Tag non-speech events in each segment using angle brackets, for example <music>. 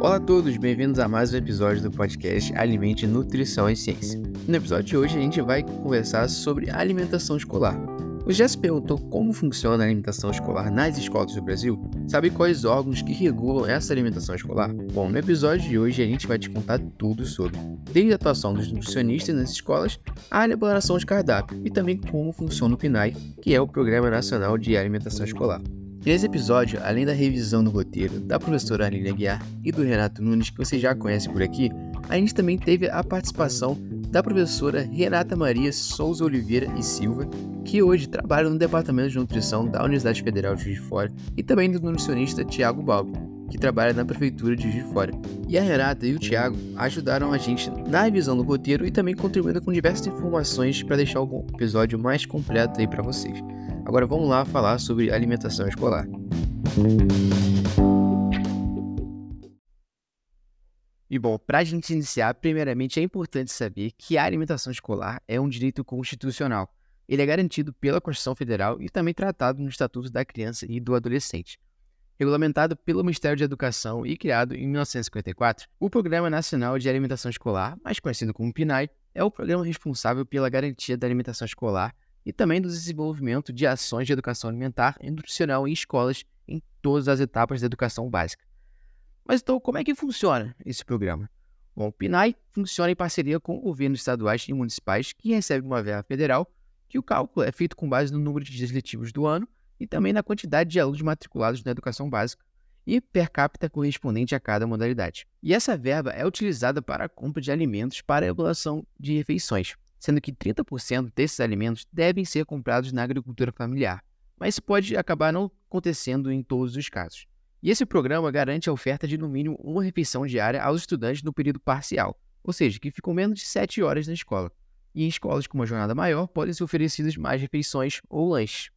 Olá a todos, bem-vindos a mais um episódio do podcast Alimente Nutrição e Ciência. No episódio de hoje a gente vai conversar sobre alimentação escolar. Você já se perguntou como funciona a alimentação escolar nas escolas do Brasil? Sabe quais órgãos que regulam essa alimentação escolar? Bom, no episódio de hoje a gente vai te contar tudo sobre, desde a atuação dos nutricionistas nas escolas, a elaboração de cardápio e também como funciona o PNAE, que é o Programa Nacional de Alimentação Escolar. Nesse episódio, além da revisão do roteiro da professora Aline Aguiar e do Renato Nunes, que você já conhece por aqui, a gente também teve a participação da professora Renata Maria Souza Oliveira e Silva, que hoje trabalha no Departamento de Nutrição da Universidade Federal de Juiz de Fora, e também do nutricionista Tiago Balbi, que trabalha na Prefeitura de Juiz de Fora. E a Renata e o Tiago ajudaram a gente na revisão do roteiro e também contribuindo com diversas informações para deixar o episódio mais completo aí para vocês. Agora vamos lá falar sobre alimentação escolar. E bom, para a gente iniciar, primeiramente é importante saber que a alimentação escolar é um direito constitucional. Ele é garantido pela Constituição Federal e também tratado no Estatuto da Criança e do Adolescente. Regulamentado pelo Ministério da Educação e criado em 1954, o Programa Nacional de Alimentação Escolar, mais conhecido como PNAE, é o programa responsável pela garantia da alimentação escolar e também do desenvolvimento de ações de educação alimentar e nutricional em escolas em todas as etapas da educação básica. Mas então, como é que funciona esse programa? Bom, o PNAE funciona em parceria com governos estaduais e municipais que recebem uma verba federal, que o cálculo é feito com base no número de dias letivos do ano e também na quantidade de alunos matriculados na educação básica e per capita correspondente a cada modalidade. E essa verba é utilizada para a compra de alimentos para a elaboração de refeições, sendo que 30% desses alimentos devem ser comprados na agricultura familiar, mas isso pode acabar não acontecendo em todos os casos. E esse programa garante a oferta de no mínimo uma refeição diária aos estudantes no período parcial, ou seja, que ficam menos de 7 horas na escola. E em escolas com uma jornada maior podem ser oferecidas mais refeições ou lanches.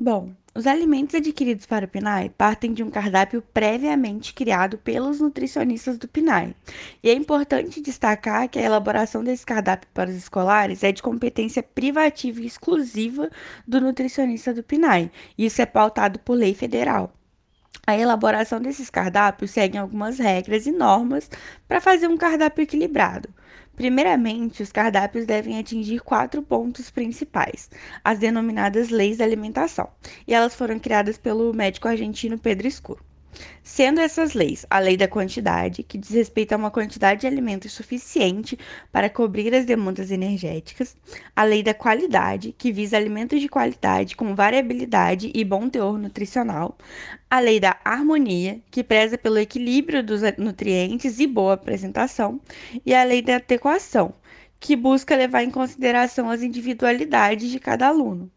Bom, os alimentos adquiridos para o PNAE partem de um cardápio previamente criado pelos nutricionistas do PNAE. E é importante destacar que a elaboração desse cardápio para os escolares é de competência privativa e exclusiva do nutricionista do PNAE. Isso é pautado por lei federal. A elaboração desses cardápios segue algumas regras e normas para fazer um cardápio equilibrado. Primeiramente, os cardápios devem atingir quatro pontos principais, as denominadas leis da alimentação, e elas foram criadas pelo médico argentino Pedro Escuro. Sendo essas leis a lei da quantidade, que diz respeito a uma quantidade de alimentos suficiente para cobrir as demandas energéticas, a lei da qualidade, que visa alimentos de qualidade com variabilidade e bom teor nutricional, a lei da harmonia, que preza pelo equilíbrio dos nutrientes e boa apresentação, e a lei da adequação, que busca levar em consideração as individualidades de cada aluno.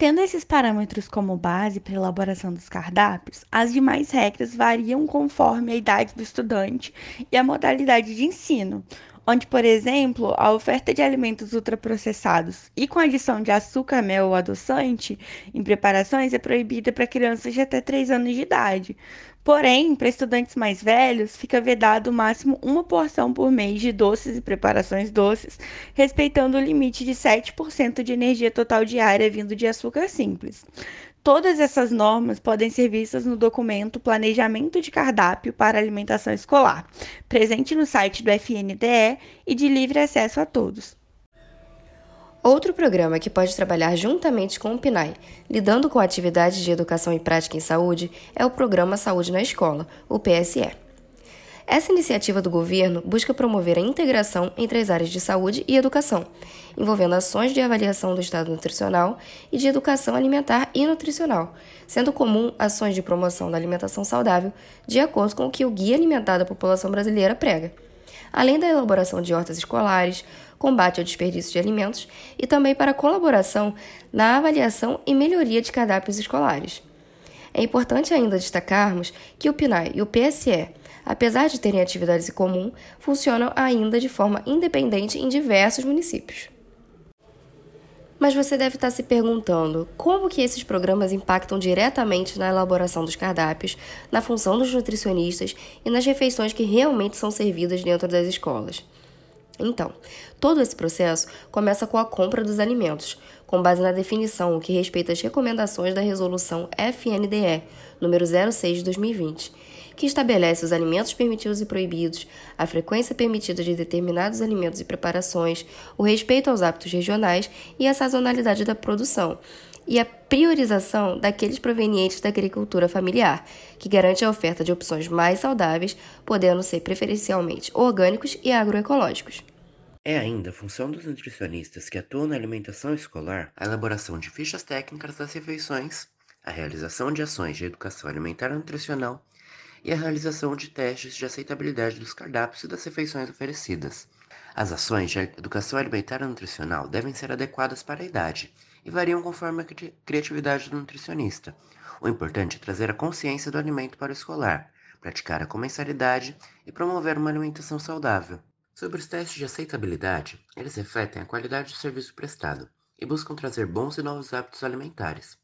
Tendo esses parâmetros como base para a elaboração dos cardápios, as demais regras variam conforme a idade do estudante e a modalidade de ensino, onde, por exemplo, a oferta de alimentos ultraprocessados e com adição de açúcar, mel ou adoçante em preparações é proibida para crianças de até 3 anos de idade. Porém, para estudantes mais velhos, fica vedado o máximo uma porção por mês de doces e preparações doces, respeitando o limite de 7% de energia total diária vindo de açúcar simples. Todas essas normas podem ser vistas no documento Planejamento de Cardápio para Alimentação Escolar, presente no site do FNDE e de livre acesso a todos. Outro programa que pode trabalhar juntamente com o PNAE, lidando com atividades de educação e prática em saúde, é o Programa Saúde na Escola, o PSE. Essa iniciativa do governo busca promover a integração entre as áreas de saúde e educação, envolvendo ações de avaliação do estado nutricional e de educação alimentar e nutricional, sendo comum ações de promoção da alimentação saudável, de acordo com o que o Guia Alimentar da População Brasileira prega, além da elaboração de hortas escolares, combate ao desperdício de alimentos e também para colaboração na avaliação e melhoria de cardápios escolares. É importante ainda destacarmos que o PNAE e o PSE apesar de terem atividades em comum, funcionam ainda de forma independente em diversos municípios. Mas você deve estar se perguntando como que esses programas impactam diretamente na elaboração dos cardápios, na função dos nutricionistas e nas refeições que realmente são servidas dentro das escolas. Então, todo esse processo começa com a compra dos alimentos, com base na definição que respeita às recomendações da Resolução FNDE, número 06 de 2020, que estabelece os alimentos permitidos e proibidos, a frequência permitida de determinados alimentos e preparações, o respeito aos hábitos regionais e a sazonalidade da produção, e a priorização daqueles provenientes da agricultura familiar, que garante a oferta de opções mais saudáveis, podendo ser preferencialmente orgânicos e agroecológicos. É ainda função dos nutricionistas que atuam na alimentação escolar a elaboração de fichas técnicas das refeições, a realização de ações de educação alimentar e nutricional e a realização de testes de aceitabilidade dos cardápios e das refeições oferecidas. As ações de educação alimentar e nutricional devem ser adequadas para a idade e variam conforme a criatividade do nutricionista. O importante é trazer a consciência do alimento para o escolar, praticar a comensalidade e promover uma alimentação saudável. Sobre os testes de aceitabilidade, eles refletem a qualidade do serviço prestado e buscam trazer bons e novos hábitos alimentares.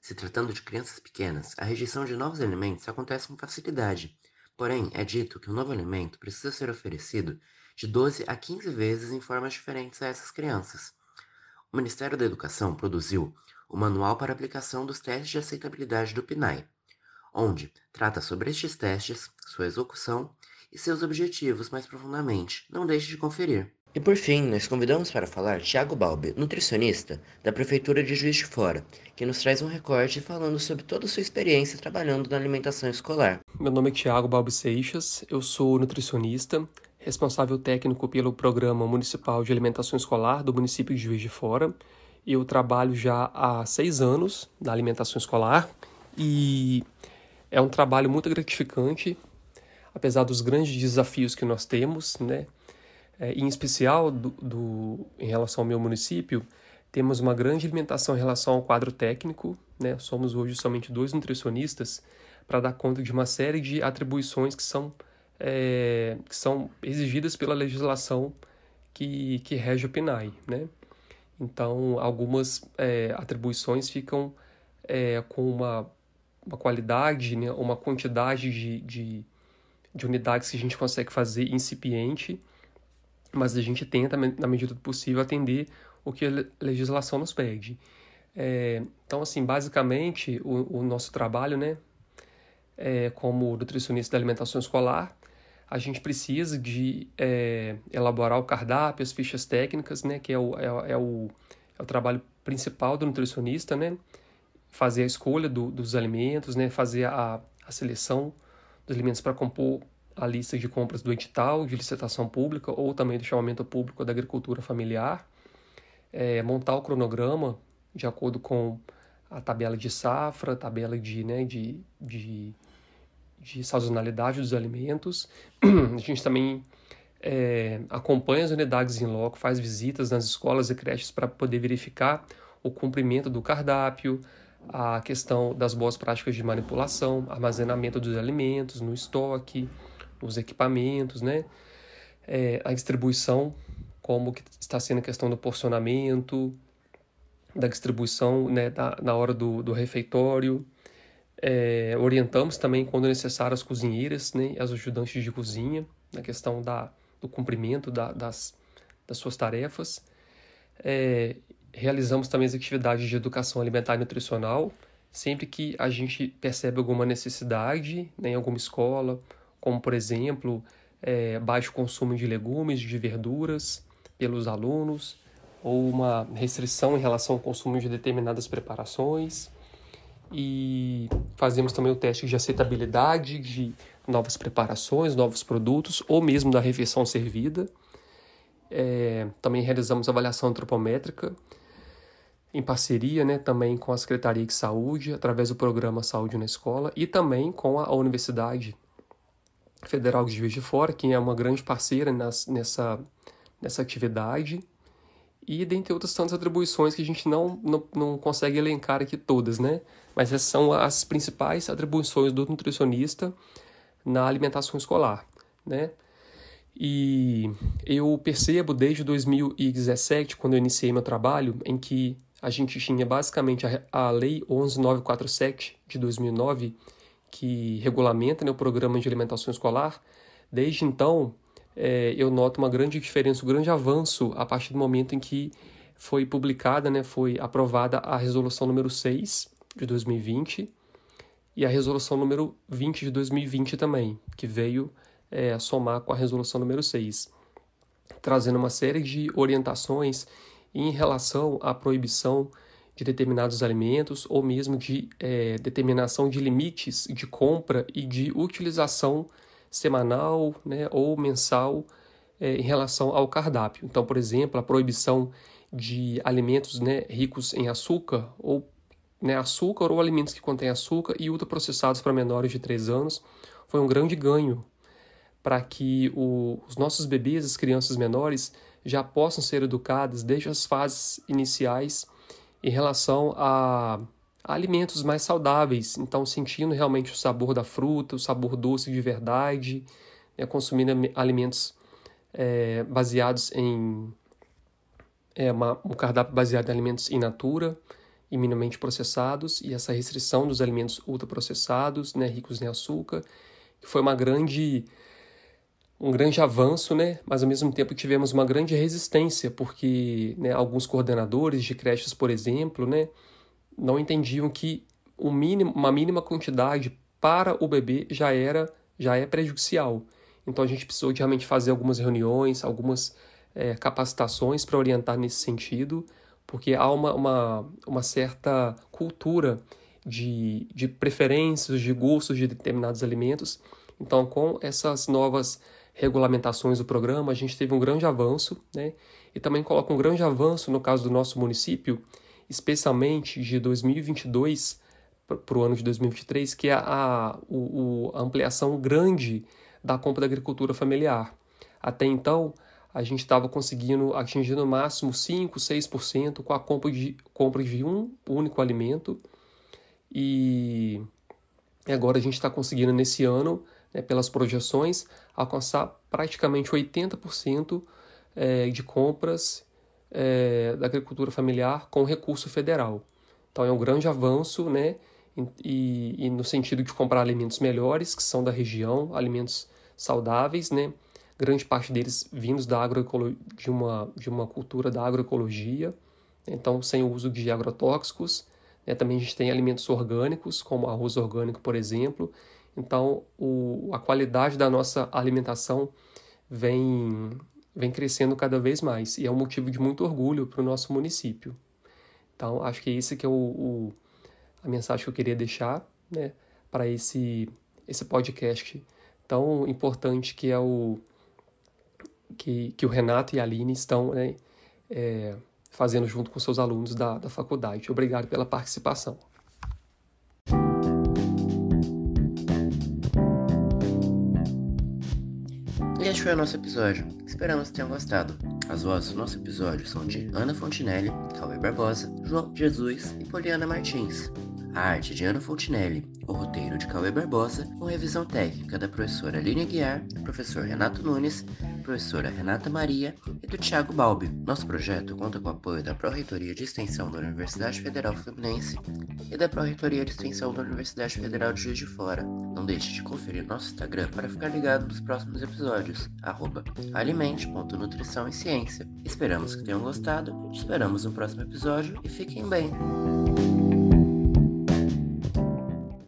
Se tratando de crianças pequenas, a rejeição de novos alimentos acontece com facilidade. Porém, é dito que o um novo alimento precisa ser oferecido de 12 a 15 vezes em formas diferentes a essas crianças. O Ministério da Educação produziu o Manual para Aplicação dos Testes de Aceitabilidade do PNAE, onde trata sobre estes testes, sua execução e seus objetivos mais profundamente. Não deixe de conferir. E por fim, nós convidamos para falar Tiago Balbi, nutricionista da Prefeitura de Juiz de Fora, que nos traz um recorte falando sobre toda a sua experiência trabalhando na alimentação escolar. Meu nome é Tiago Balbi Seixas, eu sou nutricionista, responsável técnico pelo Programa Municipal de Alimentação Escolar do município de Juiz de Fora. Eu trabalho já há seis anos na alimentação escolar e é um trabalho muito gratificante, apesar dos grandes desafios que nós temos, né? É, em especial do, do, em relação ao meu município, temos uma grande limitação em relação ao quadro técnico, né? Somos hoje somente dois nutricionistas para dar conta de uma série de atribuições que são é, que são exigidas pela legislação que, que rege o PNAE, né? Então, algumas é, atribuições ficam é, com uma, uma qualidade, né, uma quantidade de, de, de unidades que a gente consegue fazer incipiente, mas a gente tenta, na medida do possível, atender o que a legislação nos pede. É, então, assim, basicamente, o, o nosso trabalho, né, é, como nutricionista da alimentação escolar, a gente precisa de é, elaborar o cardápio, as fichas técnicas, né, que é o, é, é, o, é o trabalho principal do nutricionista, né, fazer a escolha do, dos alimentos, né, fazer a, a seleção dos alimentos para compor a lista de compras do edital de licitação pública ou também do chamamento público da agricultura familiar, é, montar o cronograma de acordo com a tabela de safra, tabela de, né, de, de de sazonalidade dos alimentos. <clears throat> A gente também é, acompanha as unidades em loco, faz visitas nas escolas e creches para poder verificar o cumprimento do cardápio, a questão das boas práticas de manipulação, armazenamento dos alimentos no estoque, os equipamentos, né? É, a distribuição, como que está sendo a questão do porcionamento, da distribuição né, da, na hora do, do refeitório, é, orientamos também, quando necessário, as cozinheiras né, as ajudantes de cozinha na questão da, do cumprimento da, das, das suas tarefas. É, realizamos também as atividades de educação alimentar e nutricional, sempre que a gente percebe alguma necessidade né, em alguma escola, como, por exemplo, é, baixo consumo de legumes, de verduras pelos alunos, ou uma restrição em relação ao consumo de determinadas preparações e fazemos também o teste de aceitabilidade de novas preparações, novos produtos ou mesmo da refeição servida. É, também realizamos avaliação antropométrica em parceria né, também com a Secretaria de Saúde, através do programa Saúde na Escola, e também com a Universidade Federal de Juiz de Fora, que é uma grande parceira nas, nessa, nessa atividade e dentre outras tantas atribuições que a gente não, não, não consegue elencar aqui todas, né? Mas essas são as principais atribuições do nutricionista na alimentação escolar, né? E eu percebo desde 2017, quando eu iniciei meu trabalho, em que a gente tinha basicamente a, a Lei 11947 de 2009, que regulamenta né, o programa de alimentação escolar. Desde então, é, eu noto uma grande diferença, um grande avanço a partir do momento em que foi publicada, né, foi aprovada a resolução número 6 de 2020 e a resolução número 20 de 2020 também, que veio é, somar com a resolução número 6, trazendo uma série de orientações em relação à proibição de determinados alimentos ou mesmo de é, determinação de limites de compra e de utilização semanal né, ou mensal é, em relação ao cardápio. Então, por exemplo, a proibição de alimentos né, ricos em açúcar ou né, açúcar ou alimentos que contêm açúcar e ultraprocessados para menores de 3 anos foi um grande ganho para que o, os nossos bebês, as crianças menores, já possam ser educadas desde as fases iniciais em relação a, alimentos mais saudáveis, então sentindo realmente o sabor da fruta, o sabor doce de verdade, né, consumindo alimentos é, baseados em é, uma, um cardápio baseado em alimentos in natura e minimamente processados e essa restrição dos alimentos ultraprocessados, né, ricos em açúcar, que foi uma grande um grande avanço, né? mas ao mesmo tempo tivemos uma grande resistência, porque né, alguns coordenadores de creches, por exemplo, né, não entendiam que o mínimo, uma mínima quantidade para o bebê já era já é prejudicial. Então a gente precisou de realmente fazer algumas reuniões, algumas é, capacitações para orientar nesse sentido, porque há uma, uma, uma certa cultura de, de preferências, de gostos de determinados alimentos. Então, com essas novas regulamentações do programa, a gente teve um grande avanço, né? E também coloca um grande avanço no caso do nosso município, especialmente de 2022 para o ano de 2023, que é a, o, a ampliação grande da compra da agricultura familiar. Até então, a gente estava conseguindo atingir no máximo 5, 6% com a compra de, compra de um único alimento. E agora a gente está conseguindo nesse ano né, pelas projeções, alcançar praticamente 80% é, de compras é, da agricultura familiar com recurso federal. Então é um grande avanço, né? E, e, no sentido de comprar alimentos melhores, que são da região, alimentos saudáveis, né? Grande parte deles vindos da de uma, de uma cultura da agroecologia, então sem o uso de agrotóxicos. Né? Também a gente tem alimentos orgânicos, como arroz orgânico, por exemplo, então, o, a qualidade da nossa alimentação vem, vem crescendo cada vez mais e é um motivo de muito orgulho para o nosso município. Então, acho que esse que é o, o a mensagem que eu queria deixar né, para esse, esse podcast tão importante que é o que, que o Renato e a Aline estão né, é, fazendo junto com seus alunos da, da faculdade. Obrigado pela participação. Este foi o nosso episódio. Esperamos que tenham gostado. As vozes do nosso episódio são de Ana Fontinelli, Cauê Barbosa, João Jesus e Poliana Martins. A arte de Ana Fontinelli, o roteiro de Cauê Barbosa, com revisão técnica da professora Aline Guiar, professor Renato Nunes, professora Renata Maria e do Thiago Balbi. Nosso projeto conta com o apoio da Pró-Reitoria de Extensão da Universidade Federal Fluminense e da Pró-Reitoria de Extensão da Universidade Federal de Juiz de Fora. Não deixe de conferir nosso Instagram para ficar ligado nos próximos episódios, arroba alimente.nutrição e ciência. Esperamos que tenham gostado, esperamos no próximo episódio e fiquem bem!